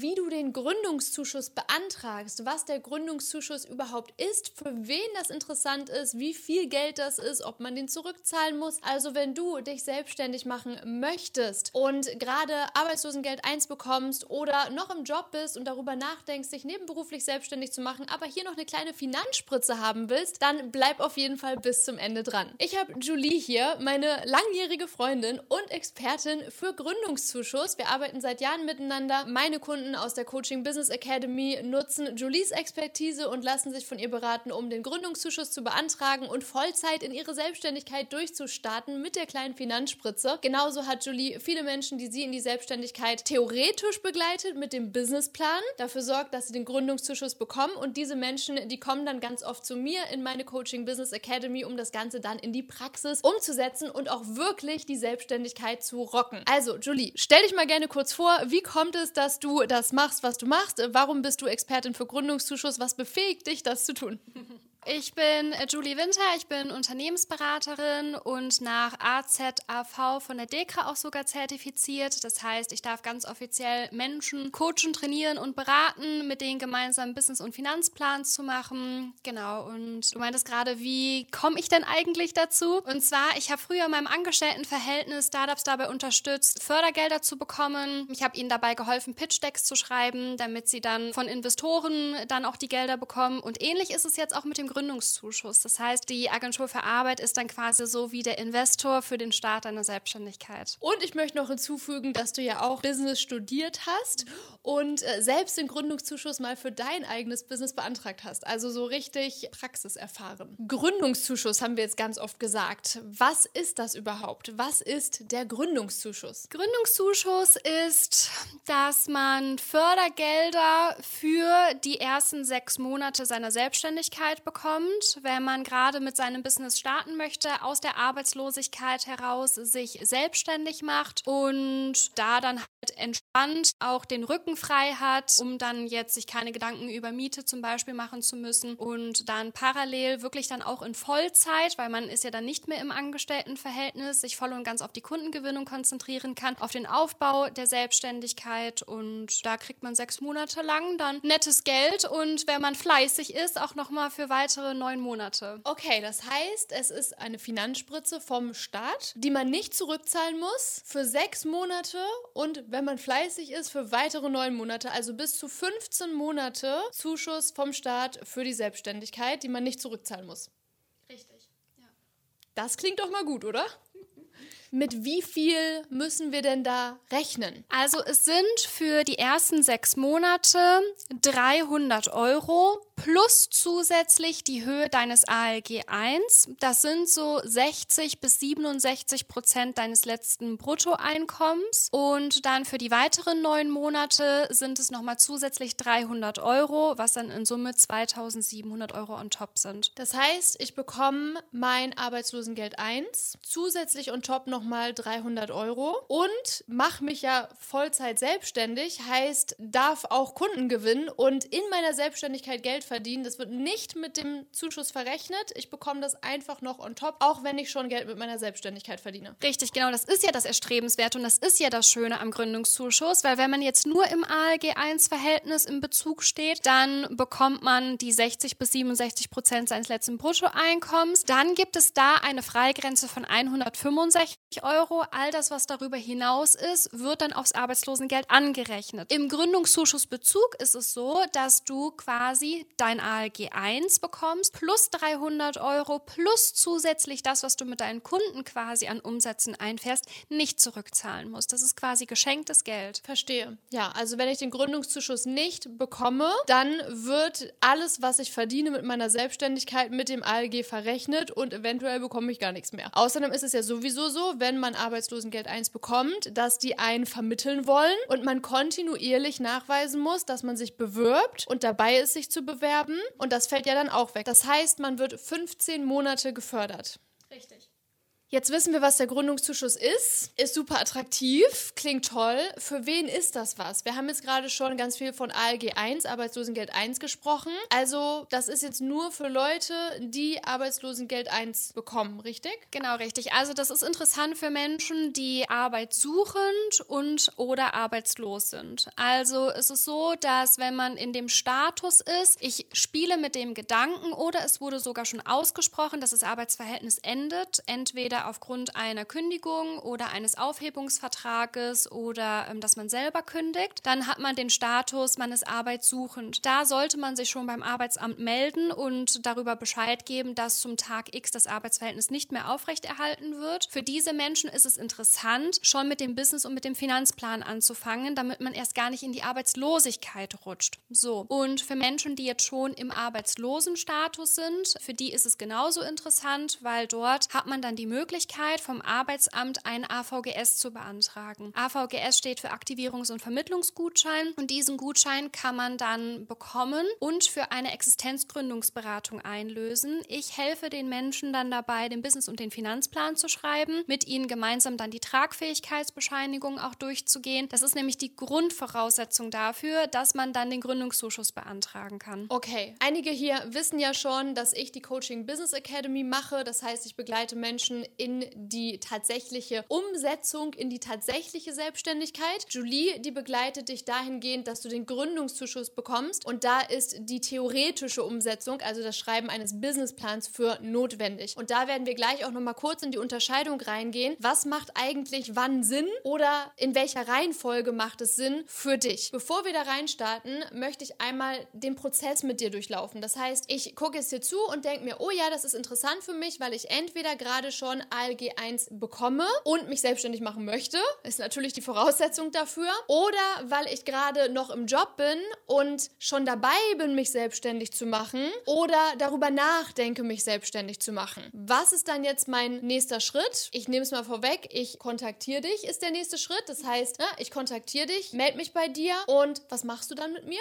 wie du den Gründungszuschuss beantragst, was der Gründungszuschuss überhaupt ist, für wen das interessant ist, wie viel Geld das ist, ob man den zurückzahlen muss. Also wenn du dich selbstständig machen möchtest und gerade Arbeitslosengeld 1 bekommst oder noch im Job bist und darüber nachdenkst, dich nebenberuflich selbstständig zu machen, aber hier noch eine kleine Finanzspritze haben willst, dann bleib auf jeden Fall bis zum Ende dran. Ich habe Julie hier, meine langjährige Freundin und Expertin für Gründungszuschuss. Wir arbeiten seit Jahren miteinander. Meine Kunden aus der Coaching Business Academy nutzen Julies Expertise und lassen sich von ihr beraten, um den Gründungszuschuss zu beantragen und Vollzeit in ihre Selbstständigkeit durchzustarten mit der kleinen Finanzspritze. Genauso hat Julie viele Menschen, die sie in die Selbstständigkeit theoretisch begleitet mit dem Businessplan, dafür sorgt, dass sie den Gründungszuschuss bekommen und diese Menschen, die kommen dann ganz oft zu mir in meine Coaching Business Academy, um das Ganze dann in die Praxis umzusetzen und auch wirklich die Selbstständigkeit zu rocken. Also, Julie, stell dich mal gerne kurz vor, wie kommt es, dass du das machst, was du machst? Warum bist du Expertin für Gründungszuschuss? Was befähigt dich, das zu tun? Ich bin äh, Julie Winter, ich bin Unternehmensberaterin und nach AZAV von der DEKRA auch sogar zertifiziert. Das heißt, ich darf ganz offiziell Menschen coachen, trainieren und beraten, mit denen gemeinsam Business- und Finanzplan zu machen. Genau, und du meintest gerade, wie komme ich denn eigentlich dazu? Und zwar, ich habe früher in meinem Angestelltenverhältnis Startups dabei unterstützt, Fördergelder zu bekommen. Ich habe ihnen dabei geholfen, Pitch-Decks zu schreiben, damit sie dann von Investoren dann auch die Gelder bekommen. Und ähnlich ist es jetzt auch mit dem Gründungszuschuss. Das heißt, die Agentur für Arbeit ist dann quasi so wie der Investor für den Start deiner Selbstständigkeit. Und ich möchte noch hinzufügen, dass du ja auch Business studiert hast und äh, selbst den Gründungszuschuss mal für dein eigenes Business beantragt hast. Also so richtig praxiserfahren. Gründungszuschuss haben wir jetzt ganz oft gesagt. Was ist das überhaupt? Was ist der Gründungszuschuss? Gründungszuschuss ist, dass man Fördergelder für die ersten sechs Monate seiner Selbstständigkeit bekommt bekommt, wenn man gerade mit seinem Business starten möchte, aus der Arbeitslosigkeit heraus sich selbstständig macht und da dann halt entspannt auch den Rücken frei hat, um dann jetzt sich keine Gedanken über Miete zum Beispiel machen zu müssen und dann parallel wirklich dann auch in Vollzeit, weil man ist ja dann nicht mehr im Angestelltenverhältnis, sich voll und ganz auf die Kundengewinnung konzentrieren kann, auf den Aufbau der Selbstständigkeit und da kriegt man sechs Monate lang dann nettes Geld und wenn man fleißig ist, auch nochmal für weitere weitere neun Monate. Okay, das heißt, es ist eine Finanzspritze vom Staat, die man nicht zurückzahlen muss für sechs Monate und wenn man fleißig ist, für weitere neun Monate, also bis zu 15 Monate Zuschuss vom Staat für die Selbstständigkeit, die man nicht zurückzahlen muss. Richtig, ja. Das klingt doch mal gut, oder? Mit wie viel müssen wir denn da rechnen? Also es sind für die ersten sechs Monate 300 Euro plus zusätzlich die Höhe deines ALG 1. Das sind so 60 bis 67 Prozent deines letzten Bruttoeinkommens. Und dann für die weiteren neun Monate sind es nochmal zusätzlich 300 Euro, was dann in Summe 2700 Euro on top sind. Das heißt, ich bekomme mein Arbeitslosengeld 1, zusätzlich on top nochmal 300 Euro und mache mich ja Vollzeit selbstständig, heißt, darf auch Kunden gewinnen und in meiner Selbstständigkeit Geld verdienen. Das wird nicht mit dem Zuschuss verrechnet. Ich bekomme das einfach noch on top, auch wenn ich schon Geld mit meiner Selbstständigkeit verdiene. Richtig, genau. Das ist ja das Erstrebenswerte und das ist ja das Schöne am Gründungszuschuss, weil wenn man jetzt nur im ALG 1-Verhältnis im Bezug steht, dann bekommt man die 60 bis 67 Prozent seines letzten Bruttoeinkommens. Dann gibt es da eine Freigrenze von 165 Euro. All das, was darüber hinaus ist, wird dann aufs Arbeitslosengeld angerechnet. Im Gründungszuschussbezug ist es so, dass du quasi dein ALG 1 bekommst, plus 300 Euro, plus zusätzlich das, was du mit deinen Kunden quasi an Umsätzen einfährst, nicht zurückzahlen musst. Das ist quasi geschenktes Geld. Verstehe. Ja, also wenn ich den Gründungszuschuss nicht bekomme, dann wird alles, was ich verdiene mit meiner Selbstständigkeit mit dem ALG verrechnet und eventuell bekomme ich gar nichts mehr. Außerdem ist es ja sowieso so, wenn man Arbeitslosengeld 1 bekommt, dass die einen vermitteln wollen und man kontinuierlich nachweisen muss, dass man sich bewirbt und dabei ist, sich zu bewerben und das fällt ja dann auch weg. Das heißt, man wird 15 Monate gefördert. Richtig. Jetzt wissen wir, was der Gründungszuschuss ist. Ist super attraktiv, klingt toll. Für wen ist das was? Wir haben jetzt gerade schon ganz viel von ALG 1, Arbeitslosengeld 1 gesprochen. Also, das ist jetzt nur für Leute, die Arbeitslosengeld 1 bekommen, richtig? Genau, richtig. Also, das ist interessant für Menschen, die arbeitssuchend und oder arbeitslos sind. Also, es ist so, dass wenn man in dem Status ist, ich spiele mit dem Gedanken oder es wurde sogar schon ausgesprochen, dass das Arbeitsverhältnis endet, entweder entweder aufgrund einer Kündigung oder eines Aufhebungsvertrages oder ähm, dass man selber kündigt. Dann hat man den Status, man ist arbeitssuchend. Da sollte man sich schon beim Arbeitsamt melden und darüber Bescheid geben, dass zum Tag X das Arbeitsverhältnis nicht mehr aufrechterhalten wird. Für diese Menschen ist es interessant, schon mit dem Business und mit dem Finanzplan anzufangen, damit man erst gar nicht in die Arbeitslosigkeit rutscht. So. Und für Menschen, die jetzt schon im Arbeitslosenstatus sind, für die ist es genauso interessant, weil dort hat man dann die Möglichkeit, Möglichkeit, vom Arbeitsamt ein AVGS zu beantragen. AVGS steht für Aktivierungs- und Vermittlungsgutschein und diesen Gutschein kann man dann bekommen und für eine Existenzgründungsberatung einlösen. Ich helfe den Menschen dann dabei, den Business- und den Finanzplan zu schreiben, mit ihnen gemeinsam dann die Tragfähigkeitsbescheinigung auch durchzugehen. Das ist nämlich die Grundvoraussetzung dafür, dass man dann den Gründungszuschuss beantragen kann. Okay, einige hier wissen ja schon, dass ich die Coaching Business Academy mache. Das heißt, ich begleite Menschen in die tatsächliche Umsetzung, in die tatsächliche Selbstständigkeit. Julie, die begleitet dich dahingehend, dass du den Gründungszuschuss bekommst und da ist die theoretische Umsetzung, also das Schreiben eines Businessplans für notwendig. Und da werden wir gleich auch noch mal kurz in die Unterscheidung reingehen. Was macht eigentlich wann Sinn oder in welcher Reihenfolge macht es Sinn für dich? Bevor wir da reinstarten, möchte ich einmal den Prozess mit dir durchlaufen. Das heißt, ich gucke es dir zu und denke mir, oh ja, das ist interessant für mich, weil ich entweder gerade schon ALG 1 bekomme und mich selbstständig machen möchte, ist natürlich die Voraussetzung dafür. Oder weil ich gerade noch im Job bin und schon dabei bin, mich selbstständig zu machen oder darüber nachdenke, mich selbstständig zu machen. Was ist dann jetzt mein nächster Schritt? Ich nehme es mal vorweg, ich kontaktiere dich, ist der nächste Schritt. Das heißt, ne, ich kontaktiere dich, melde mich bei dir und was machst du dann mit mir?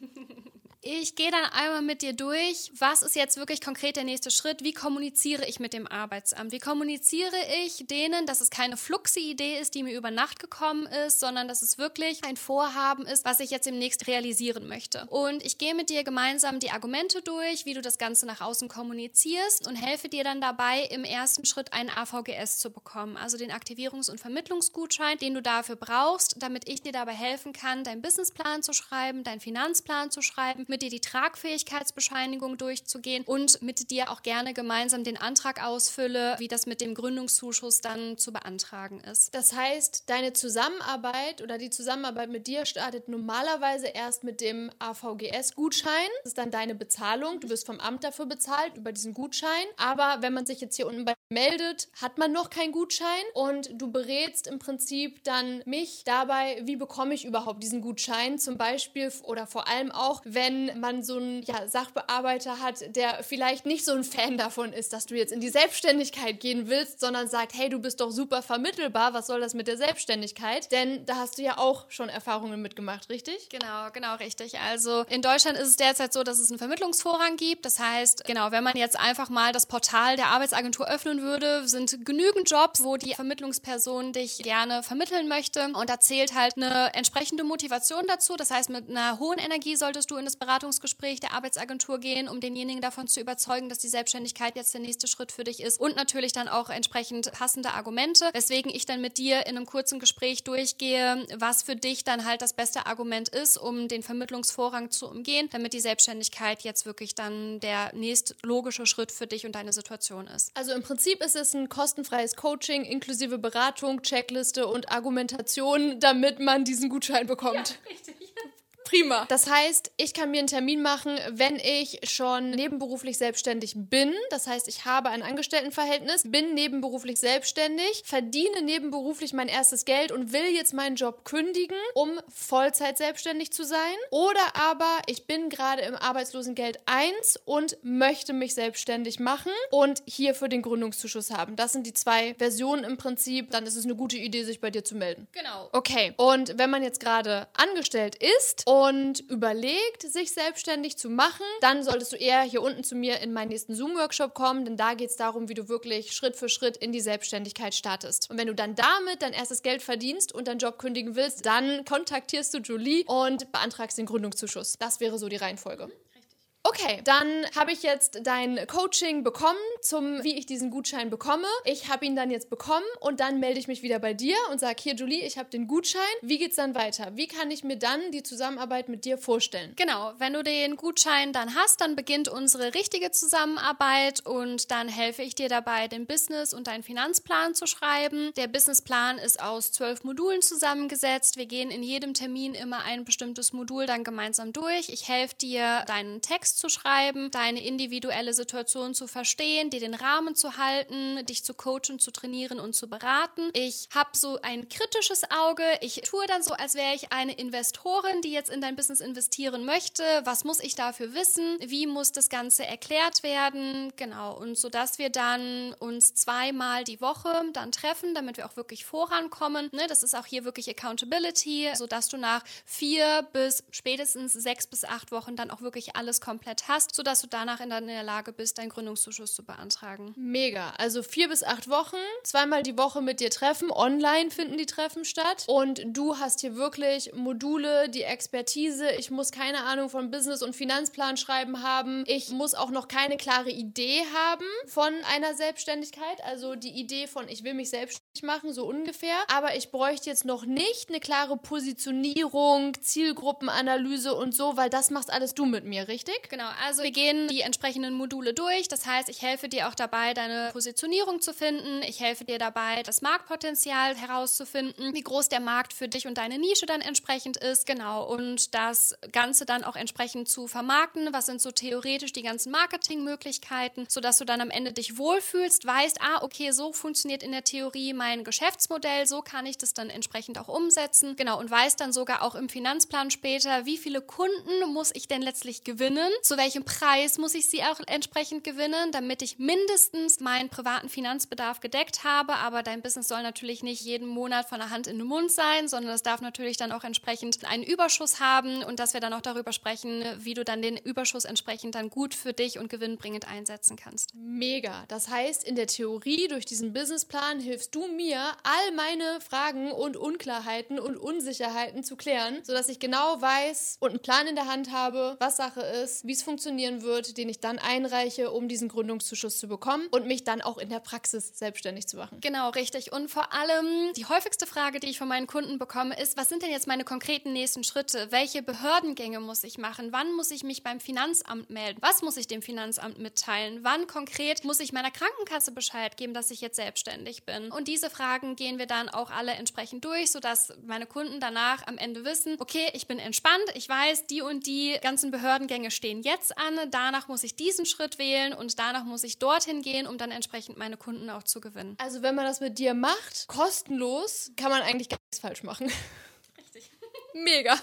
Ich gehe dann einmal mit dir durch, was ist jetzt wirklich konkret der nächste Schritt? Wie kommuniziere ich mit dem Arbeitsamt? Wie kommuniziere ich denen, dass es keine Fluxi-Idee ist, die mir über Nacht gekommen ist, sondern dass es wirklich ein Vorhaben ist, was ich jetzt demnächst realisieren möchte? Und ich gehe mit dir gemeinsam die Argumente durch, wie du das Ganze nach außen kommunizierst und helfe dir dann dabei, im ersten Schritt einen AVGS zu bekommen, also den Aktivierungs- und Vermittlungsgutschein, den du dafür brauchst, damit ich dir dabei helfen kann, deinen Businessplan zu schreiben, deinen Finanzplan zu schreiben, mit dir die Tragfähigkeitsbescheinigung durchzugehen und mit dir auch gerne gemeinsam den Antrag ausfülle, wie das mit dem Gründungszuschuss dann zu beantragen ist. Das heißt, deine Zusammenarbeit oder die Zusammenarbeit mit dir startet normalerweise erst mit dem AVGS-Gutschein. Das ist dann deine Bezahlung. Du wirst vom Amt dafür bezahlt über diesen Gutschein. Aber wenn man sich jetzt hier unten bei meldet, hat man noch keinen Gutschein und du berätst im Prinzip dann mich dabei, wie bekomme ich überhaupt diesen Gutschein, zum Beispiel oder vor allem auch, wenn man so einen ja, Sachbearbeiter hat, der vielleicht nicht so ein Fan davon ist, dass du jetzt in die Selbstständigkeit gehen willst, sondern sagt, hey, du bist doch super vermittelbar, was soll das mit der Selbstständigkeit? Denn da hast du ja auch schon Erfahrungen mitgemacht, richtig? Genau, genau, richtig. Also in Deutschland ist es derzeit so, dass es einen Vermittlungsvorrang gibt. Das heißt, genau, wenn man jetzt einfach mal das Portal der Arbeitsagentur öffnen würde, sind genügend Jobs, wo die Vermittlungsperson dich gerne vermitteln möchte. Und da halt eine entsprechende Motivation dazu. Das heißt, mit einer hohen Energie solltest du in das Beratungsgespräch der Arbeitsagentur gehen, um denjenigen davon zu überzeugen, dass die Selbstständigkeit jetzt der nächste Schritt für dich ist und natürlich dann auch entsprechend passende Argumente, weswegen ich dann mit dir in einem kurzen Gespräch durchgehe, was für dich dann halt das beste Argument ist, um den Vermittlungsvorrang zu umgehen, damit die Selbstständigkeit jetzt wirklich dann der nächst logische Schritt für dich und deine Situation ist. Also im Prinzip ist es ein kostenfreies Coaching inklusive Beratung, Checkliste und Argumentation, damit man diesen Gutschein bekommt. Ja, richtig. Prima. Das heißt, ich kann mir einen Termin machen, wenn ich schon nebenberuflich selbstständig bin. Das heißt, ich habe ein Angestelltenverhältnis, bin nebenberuflich selbstständig, verdiene nebenberuflich mein erstes Geld und will jetzt meinen Job kündigen, um Vollzeit selbstständig zu sein. Oder aber ich bin gerade im Arbeitslosengeld 1 und möchte mich selbstständig machen und hierfür den Gründungszuschuss haben. Das sind die zwei Versionen im Prinzip. Dann ist es eine gute Idee, sich bei dir zu melden. Genau. Okay. Und wenn man jetzt gerade angestellt ist und und überlegt, sich selbstständig zu machen, dann solltest du eher hier unten zu mir in meinen nächsten Zoom-Workshop kommen, denn da geht es darum, wie du wirklich Schritt für Schritt in die Selbstständigkeit startest. Und wenn du dann damit dein erstes Geld verdienst und deinen Job kündigen willst, dann kontaktierst du Julie und beantragst den Gründungszuschuss. Das wäre so die Reihenfolge. Okay, dann habe ich jetzt dein Coaching bekommen, zum wie ich diesen Gutschein bekomme. Ich habe ihn dann jetzt bekommen und dann melde ich mich wieder bei dir und sage, hier Julie, ich habe den Gutschein. Wie geht's dann weiter? Wie kann ich mir dann die Zusammenarbeit mit dir vorstellen? Genau, wenn du den Gutschein dann hast, dann beginnt unsere richtige Zusammenarbeit und dann helfe ich dir dabei, den Business und deinen Finanzplan zu schreiben. Der Businessplan ist aus zwölf Modulen zusammengesetzt. Wir gehen in jedem Termin immer ein bestimmtes Modul dann gemeinsam durch. Ich helfe dir, deinen Text zu schreiben, deine individuelle Situation zu verstehen, dir den Rahmen zu halten, dich zu coachen, zu trainieren und zu beraten. Ich habe so ein kritisches Auge. Ich tue dann so, als wäre ich eine Investorin, die jetzt in dein Business investieren möchte. Was muss ich dafür wissen? Wie muss das Ganze erklärt werden? Genau. Und so dass wir dann uns zweimal die Woche dann treffen, damit wir auch wirklich vorankommen. Ne, das ist auch hier wirklich Accountability, so dass du nach vier bis spätestens sechs bis acht Wochen dann auch wirklich alles komplett komplett hast, sodass du danach in der Lage bist, deinen Gründungszuschuss zu beantragen. Mega. Also vier bis acht Wochen, zweimal die Woche mit dir treffen. Online finden die Treffen statt. Und du hast hier wirklich Module, die Expertise. Ich muss keine Ahnung von Business- und Finanzplan schreiben haben. Ich muss auch noch keine klare Idee haben von einer Selbstständigkeit. Also die Idee von, ich will mich selbstständig machen, so ungefähr. Aber ich bräuchte jetzt noch nicht eine klare Positionierung, Zielgruppenanalyse und so, weil das machst alles du mit mir, richtig? Genau, also wir gehen die entsprechenden Module durch. Das heißt, ich helfe dir auch dabei, deine Positionierung zu finden. Ich helfe dir dabei, das Marktpotenzial herauszufinden, wie groß der Markt für dich und deine Nische dann entsprechend ist. Genau, und das Ganze dann auch entsprechend zu vermarkten. Was sind so theoretisch die ganzen Marketingmöglichkeiten, sodass du dann am Ende dich wohlfühlst, weißt, ah, okay, so funktioniert in der Theorie mein Geschäftsmodell, so kann ich das dann entsprechend auch umsetzen. Genau, und weißt dann sogar auch im Finanzplan später, wie viele Kunden muss ich denn letztlich gewinnen, zu welchem Preis muss ich sie auch entsprechend gewinnen, damit ich mindestens meinen privaten Finanzbedarf gedeckt habe. Aber dein Business soll natürlich nicht jeden Monat von der Hand in den Mund sein, sondern es darf natürlich dann auch entsprechend einen Überschuss haben und dass wir dann auch darüber sprechen, wie du dann den Überschuss entsprechend dann gut für dich und gewinnbringend einsetzen kannst. Mega. Das heißt, in der Theorie durch diesen Businessplan hilfst du mir, all meine Fragen und Unklarheiten und Unsicherheiten zu klären, sodass ich genau weiß und einen Plan in der Hand habe, was Sache ist, wie es funktionieren wird, den ich dann einreiche, um diesen Gründungszuschuss zu bekommen und mich dann auch in der Praxis selbstständig zu machen. Genau, richtig. Und vor allem die häufigste Frage, die ich von meinen Kunden bekomme, ist, was sind denn jetzt meine konkreten nächsten Schritte? Welche Behördengänge muss ich machen? Wann muss ich mich beim Finanzamt melden? Was muss ich dem Finanzamt mitteilen? Wann konkret muss ich meiner Krankenkasse Bescheid geben, dass ich jetzt selbstständig bin? Und diese Fragen gehen wir dann auch alle entsprechend durch, sodass meine Kunden danach am Ende wissen, okay, ich bin entspannt, ich weiß, die und die ganzen Behördengänge stehen jetzt an, danach muss ich diesen Schritt wählen und danach muss ich dorthin gehen, um dann entsprechend meine Kunden auch zu gewinnen. Also wenn man das mit dir macht, kostenlos, kann man eigentlich gar nichts falsch machen. Richtig. Mega.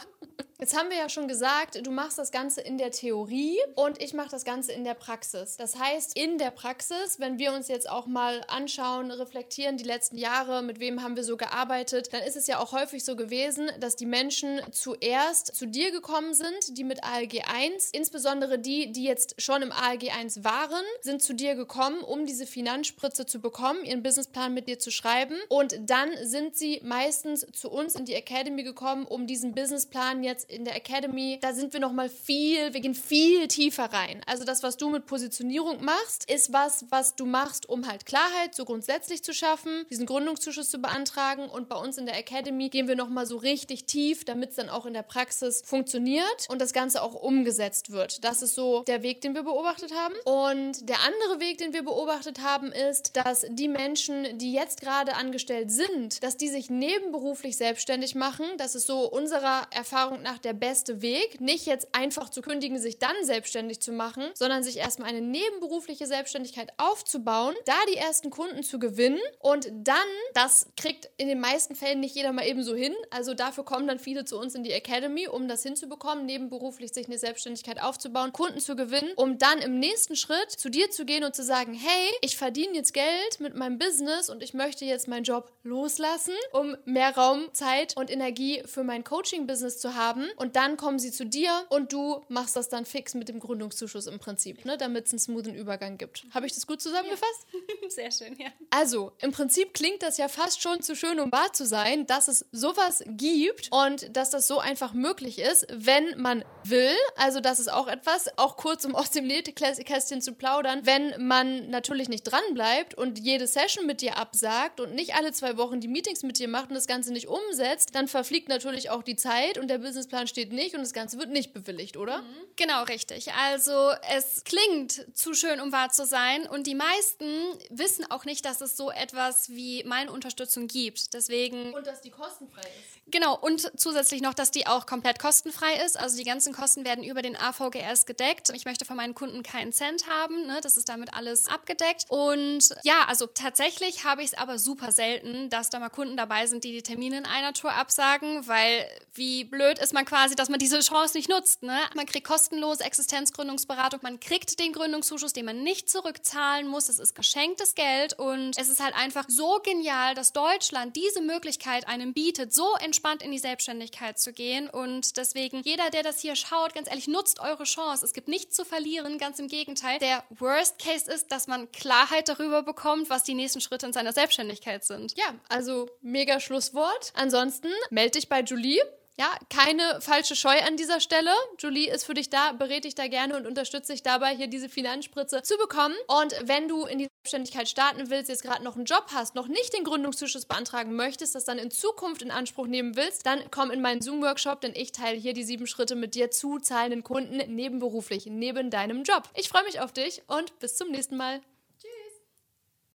Jetzt haben wir ja schon gesagt, du machst das Ganze in der Theorie und ich mache das Ganze in der Praxis. Das heißt, in der Praxis, wenn wir uns jetzt auch mal anschauen, reflektieren die letzten Jahre, mit wem haben wir so gearbeitet, dann ist es ja auch häufig so gewesen, dass die Menschen zuerst zu dir gekommen sind, die mit ALG 1, insbesondere die, die jetzt schon im ALG 1 waren, sind zu dir gekommen, um diese Finanzspritze zu bekommen, ihren Businessplan mit dir zu schreiben und dann sind sie meistens zu uns in die Academy gekommen, um diesen Businessplan jetzt in der Academy, da sind wir noch mal viel, wir gehen viel tiefer rein. Also das, was du mit Positionierung machst, ist was, was du machst, um halt Klarheit so grundsätzlich zu schaffen, diesen Gründungszuschuss zu beantragen. Und bei uns in der Academy gehen wir noch mal so richtig tief, damit es dann auch in der Praxis funktioniert und das Ganze auch umgesetzt wird. Das ist so der Weg, den wir beobachtet haben. Und der andere Weg, den wir beobachtet haben, ist, dass die Menschen, die jetzt gerade angestellt sind, dass die sich nebenberuflich selbstständig machen. Das ist so unserer Erfahrung nach der beste Weg, nicht jetzt einfach zu kündigen, sich dann selbstständig zu machen, sondern sich erstmal eine nebenberufliche Selbstständigkeit aufzubauen, da die ersten Kunden zu gewinnen. Und dann, das kriegt in den meisten Fällen nicht jeder mal eben so hin, also dafür kommen dann viele zu uns in die Academy, um das hinzubekommen, nebenberuflich sich eine Selbstständigkeit aufzubauen, Kunden zu gewinnen, um dann im nächsten Schritt zu dir zu gehen und zu sagen, hey, ich verdiene jetzt Geld mit meinem Business und ich möchte jetzt meinen Job loslassen, um mehr Raum, Zeit und Energie für mein Coaching-Business zu haben haben und dann kommen sie zu dir und du machst das dann fix mit dem Gründungszuschuss im Prinzip, ne, damit es einen smoothen Übergang gibt. Habe ich das gut zusammengefasst? Ja. Sehr schön, ja. Also, im Prinzip klingt das ja fast schon zu schön, um wahr zu sein, dass es sowas gibt und dass das so einfach möglich ist, wenn man will. Also, das ist auch etwas, auch kurz um aus dem Nähkästchen zu plaudern, wenn man natürlich nicht dranbleibt und jede Session mit dir absagt und nicht alle zwei Wochen die Meetings mit dir macht und das Ganze nicht umsetzt, dann verfliegt natürlich auch die Zeit und der Businessplan steht nicht und das Ganze wird nicht bewilligt, oder? Mhm. Genau, richtig. Also es klingt zu schön, um wahr zu sein und die meisten wissen auch nicht, dass es so etwas wie meine Unterstützung gibt. Deswegen und dass die kostenfrei ist. Genau, und zusätzlich noch, dass die auch komplett kostenfrei ist. Also die ganzen Kosten werden über den AVGS gedeckt. Ich möchte von meinen Kunden keinen Cent haben. Ne? Das ist damit alles abgedeckt. Und ja, also tatsächlich habe ich es aber super selten, dass da mal Kunden dabei sind, die die Termine in einer Tour absagen, weil wie blöd ist quasi, dass man diese Chance nicht nutzt. Ne? Man kriegt kostenlose Existenzgründungsberatung, man kriegt den Gründungszuschuss, den man nicht zurückzahlen muss. Es ist geschenktes Geld und es ist halt einfach so genial, dass Deutschland diese Möglichkeit einem bietet, so entspannt in die Selbstständigkeit zu gehen. Und deswegen, jeder, der das hier schaut, ganz ehrlich, nutzt eure Chance. Es gibt nichts zu verlieren, ganz im Gegenteil. Der Worst Case ist, dass man Klarheit darüber bekommt, was die nächsten Schritte in seiner Selbstständigkeit sind. Ja, also mega Schlusswort. Ansonsten melde dich bei Julie. Ja, keine falsche Scheu an dieser Stelle. Julie ist für dich da, berät dich da gerne und unterstützt dich dabei, hier diese Finanzspritze zu bekommen. Und wenn du in die Selbstständigkeit starten willst, jetzt gerade noch einen Job hast, noch nicht den Gründungszuschuss beantragen möchtest, das dann in Zukunft in Anspruch nehmen willst, dann komm in meinen Zoom-Workshop, denn ich teile hier die sieben Schritte mit dir zu zahlenden Kunden nebenberuflich, neben deinem Job. Ich freue mich auf dich und bis zum nächsten Mal.